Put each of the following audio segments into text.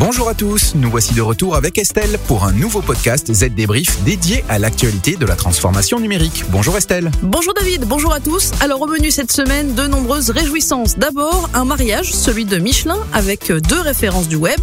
Bonjour à tous, nous voici de retour avec Estelle pour un nouveau podcast Z Débrief dédié à l'actualité de la transformation numérique. Bonjour Estelle. Bonjour David, bonjour à tous. Alors au menu cette semaine, de nombreuses réjouissances. D'abord, un mariage, celui de Michelin, avec deux références du web.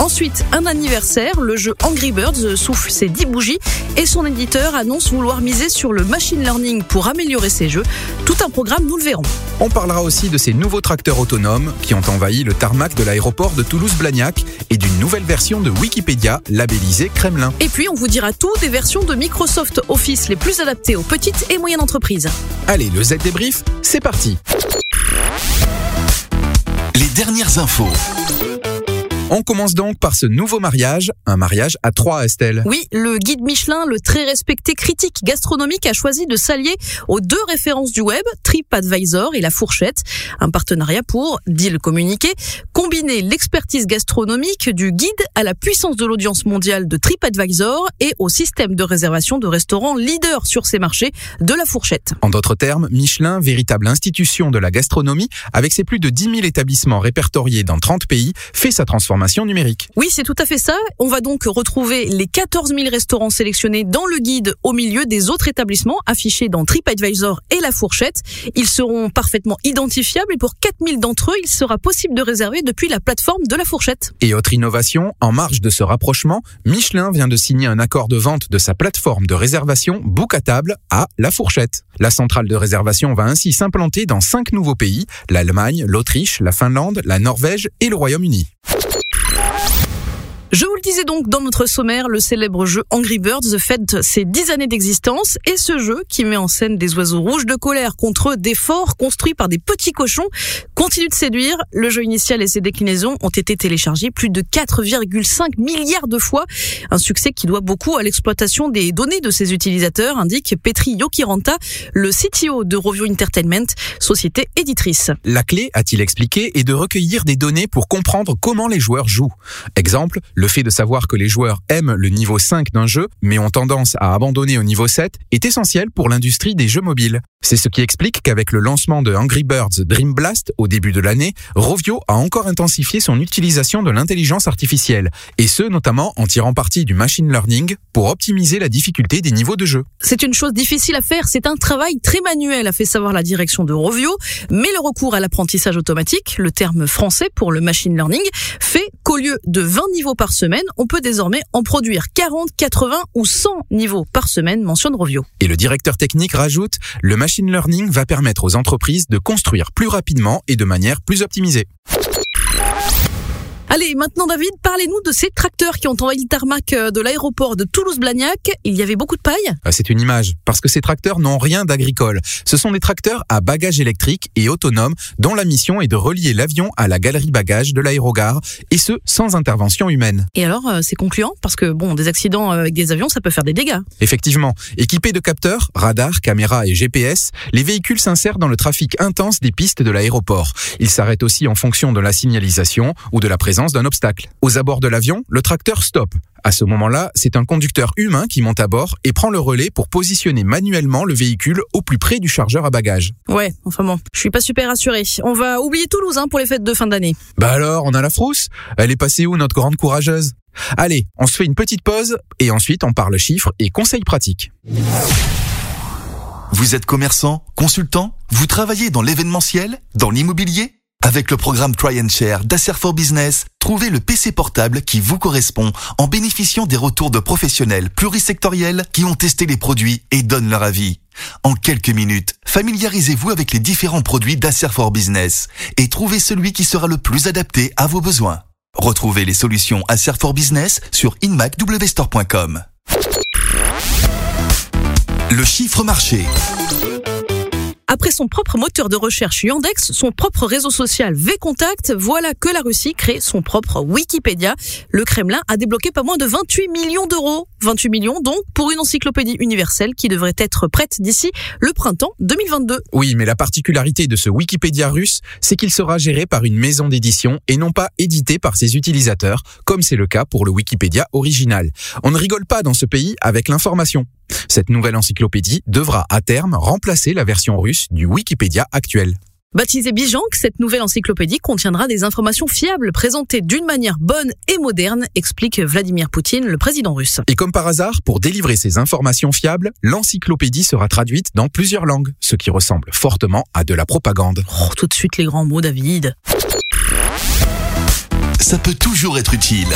Ensuite, un anniversaire, le jeu Angry Birds souffle ses 10 bougies et son éditeur annonce vouloir miser sur le machine learning pour améliorer ses jeux. Tout un programme, nous le verrons. On parlera aussi de ces nouveaux tracteurs autonomes qui ont envahi le tarmac de l'aéroport de Toulouse-Blagnac et d'une nouvelle version de Wikipédia labellisée Kremlin. Et puis on vous dira tout des versions de Microsoft Office les plus adaptées aux petites et moyennes entreprises. Allez, le Z débrief, c'est parti. Les dernières infos. On commence donc par ce nouveau mariage, un mariage à trois, Estelle. Oui, le guide Michelin, le très respecté critique gastronomique, a choisi de s'allier aux deux références du web, TripAdvisor et La Fourchette. Un partenariat pour, dit le communiqué, combiner l'expertise gastronomique du guide à la puissance de l'audience mondiale de TripAdvisor et au système de réservation de restaurants leader sur ces marchés de La Fourchette. En d'autres termes, Michelin, véritable institution de la gastronomie, avec ses plus de 10 000 établissements répertoriés dans 30 pays, fait sa transformation numérique. Oui, c'est tout à fait ça. On va donc retrouver les 14 000 restaurants sélectionnés dans le guide au milieu des autres établissements affichés dans TripAdvisor et La Fourchette. Ils seront parfaitement identifiables et pour 4 000 d'entre eux, il sera possible de réserver depuis la plateforme de La Fourchette. Et autre innovation, en marge de ce rapprochement, Michelin vient de signer un accord de vente de sa plateforme de réservation Book à table à La Fourchette. La centrale de réservation va ainsi s'implanter dans cinq nouveaux pays, l'Allemagne, l'Autriche, la Finlande, la Norvège et le Royaume-Uni. Je vous le disais donc dans notre sommaire, le célèbre jeu Angry Birds fête ses 10 années d'existence et ce jeu qui met en scène des oiseaux rouges de colère contre des forts construits par des petits cochons continue de séduire. Le jeu initial et ses déclinaisons ont été téléchargés plus de 4,5 milliards de fois. Un succès qui doit beaucoup à l'exploitation des données de ses utilisateurs, indique Petri Yokiranta, le CTO de Rovio Entertainment, société éditrice. La clé, a-t-il expliqué, est de recueillir des données pour comprendre comment les joueurs jouent. Exemple, le fait de savoir que les joueurs aiment le niveau 5 d'un jeu, mais ont tendance à abandonner au niveau 7, est essentiel pour l'industrie des jeux mobiles. C'est ce qui explique qu'avec le lancement de Angry Birds Dream Blast au début de l'année, Rovio a encore intensifié son utilisation de l'intelligence artificielle, et ce notamment en tirant parti du machine learning pour optimiser la difficulté des niveaux de jeu. C'est une chose difficile à faire, c'est un travail très manuel, a fait savoir la direction de Rovio, mais le recours à l'apprentissage automatique, le terme français pour le machine learning, fait qu'au lieu de 20 niveaux par semaine, on peut désormais en produire 40, 80 ou 100 niveaux par semaine, mentionne Rovio. Et le directeur technique rajoute, le machine learning va permettre aux entreprises de construire plus rapidement et de manière plus optimisée. Allez, maintenant David, parlez-nous de ces tracteurs qui ont envahi le tarmac euh, de l'aéroport de Toulouse-Blagnac. Il y avait beaucoup de paille Ah, C'est une image, parce que ces tracteurs n'ont rien d'agricole. Ce sont des tracteurs à bagages électriques et autonomes dont la mission est de relier l'avion à la galerie bagages de l'aérogare, et ce, sans intervention humaine. Et alors, euh, c'est concluant Parce que, bon, des accidents euh, avec des avions, ça peut faire des dégâts. Effectivement, équipés de capteurs, radars, caméras et GPS, les véhicules s'insèrent dans le trafic intense des pistes de l'aéroport. Ils s'arrêtent aussi en fonction de la signalisation ou de la présence d'un obstacle. Aux abords de l'avion, le tracteur stoppe. À ce moment-là, c'est un conducteur humain qui monte à bord et prend le relais pour positionner manuellement le véhicule au plus près du chargeur à bagages. Ouais, enfin bon, je suis pas super rassurée. On va oublier Toulouse hein, pour les fêtes de fin d'année. Bah alors, on a la frousse? Elle est passée où notre grande courageuse? Allez, on se fait une petite pause et ensuite on parle chiffres et conseils pratiques. Vous êtes commerçant, consultant? Vous travaillez dans l'événementiel Dans l'immobilier? Avec le programme Try and Share d'Acer for Business, trouvez le PC portable qui vous correspond en bénéficiant des retours de professionnels plurisectoriels qui ont testé les produits et donnent leur avis. En quelques minutes, familiarisez-vous avec les différents produits d'Acer for Business et trouvez celui qui sera le plus adapté à vos besoins. Retrouvez les solutions Acer for Business sur inmacwstore.com. Le chiffre marché. Après son propre moteur de recherche Yandex, son propre réseau social VContact, voilà que la Russie crée son propre Wikipédia. Le Kremlin a débloqué pas moins de 28 millions d'euros. 28 millions donc pour une encyclopédie universelle qui devrait être prête d'ici le printemps 2022. Oui, mais la particularité de ce Wikipédia russe, c'est qu'il sera géré par une maison d'édition et non pas édité par ses utilisateurs, comme c'est le cas pour le Wikipédia original. On ne rigole pas dans ce pays avec l'information. Cette nouvelle encyclopédie devra à terme remplacer la version russe du Wikipédia actuel. Baptisée Bijank, cette nouvelle encyclopédie contiendra des informations fiables présentées d'une manière bonne et moderne, explique Vladimir Poutine, le président russe. Et comme par hasard, pour délivrer ces informations fiables, l'encyclopédie sera traduite dans plusieurs langues, ce qui ressemble fortement à de la propagande. Oh, tout de suite les grands mots, David. Ça peut toujours être utile.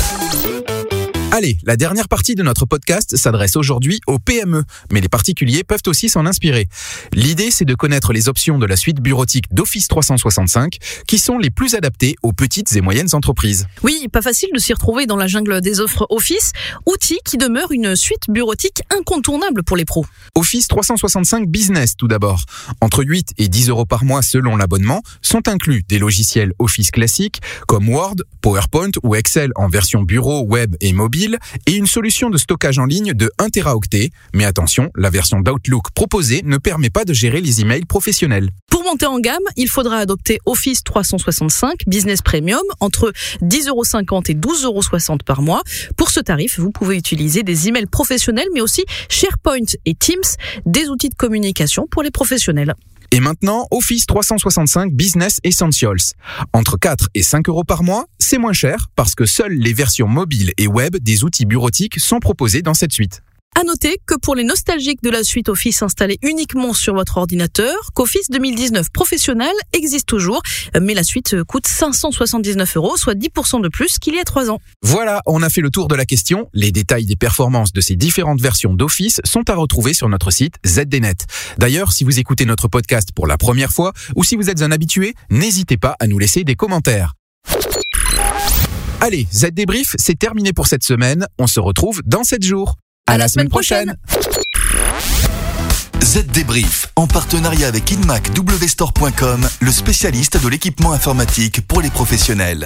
Allez, la dernière partie de notre podcast s'adresse aujourd'hui aux PME, mais les particuliers peuvent aussi s'en inspirer. L'idée, c'est de connaître les options de la suite bureautique d'Office 365 qui sont les plus adaptées aux petites et moyennes entreprises. Oui, pas facile de s'y retrouver dans la jungle des offres Office, outil qui demeure une suite bureautique incontournable pour les pros. Office 365 Business tout d'abord. Entre 8 et 10 euros par mois selon l'abonnement sont inclus des logiciels Office classiques comme Word, PowerPoint ou Excel en version bureau, web et mobile et une solution de stockage en ligne de 1 Teraoctet. Mais attention, la version d'Outlook proposée ne permet pas de gérer les emails professionnels. Pour monter en gamme, il faudra adopter Office 365 Business Premium entre 10,50€ et 12,60€ par mois. Pour ce tarif, vous pouvez utiliser des emails professionnels mais aussi SharePoint et Teams, des outils de communication pour les professionnels. Et maintenant, Office 365 Business Essentials. Entre 4 et 5 euros par mois, c'est moins cher parce que seules les versions mobiles et web des outils bureautiques sont proposées dans cette suite. À noter que pour les nostalgiques de la suite Office installée uniquement sur votre ordinateur, qu'Office 2019 professionnel existe toujours, mais la suite coûte 579 euros, soit 10% de plus qu'il y a 3 ans. Voilà, on a fait le tour de la question. Les détails des performances de ces différentes versions d'Office sont à retrouver sur notre site ZDNet. D'ailleurs, si vous écoutez notre podcast pour la première fois ou si vous êtes un habitué, n'hésitez pas à nous laisser des commentaires. Allez, Z débrief, c'est terminé pour cette semaine. On se retrouve dans 7 jours. À, la, semaine, prochaine. Z en partenariat avec InmacWstore.com, le spécialiste de l'équipement informatique pour les professionnels.